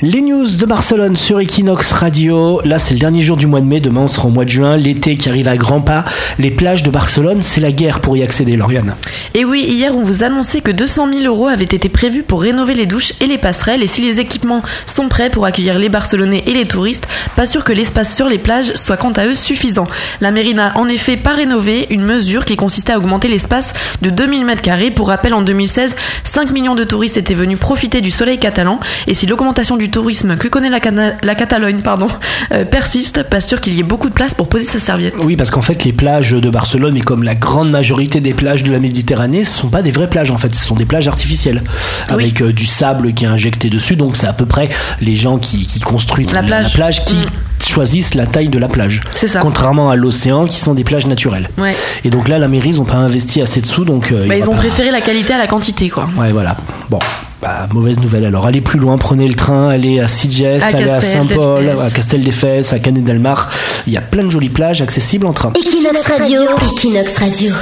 Les news de Barcelone sur Equinox Radio. Là, c'est le dernier jour du mois de mai. Demain, on sera au mois de juin. L'été qui arrive à grands pas. Les plages de Barcelone, c'est la guerre pour y accéder, Lauriane. Et oui, hier, on vous annonçait que 200 000 euros avaient été prévus pour rénover les douches et les passerelles. Et si les équipements sont prêts pour accueillir les Barcelonais et les touristes, pas sûr que l'espace sur les plages soit quant à eux suffisant. La mairie n'a en effet pas rénové une mesure qui consistait à augmenter l'espace de 2000 m2. Pour rappel, en 2016, 5 millions de touristes étaient venus profiter du soleil catalan. Et si l'augmentation du tourisme que connaît la, la Catalogne pardon, euh, persiste, pas sûr qu'il y ait beaucoup de place pour poser sa serviette. Oui, parce qu'en fait, les plages de Barcelone, et comme la grande majorité des plages de la Méditerranée, ce sont pas des vraies plages en fait, ce sont des plages artificielles avec euh, du sable qui est injecté dessus. Donc c'est à peu près les gens qui, construisent la, plage. qui mm. choisissent la taille de la plage. C'est ça. Contrairement à l'océan qui sont des plages naturelles. Ouais. Et donc là, la mairie, ils n'ont pas investi assez de sous. Donc, euh, bah, ils ont préféré la qualité à la quantité, quoi. Ouais, voilà. Bon, bah, mauvaise nouvelle. Alors, allez plus loin, prenez le train, allez à Sitges, allez à Saint-Paul, à Castel des Fesses, à Canet del Mar. Il y a plein de jolies plages accessibles en train. Equinox Radio, Equinox Radio.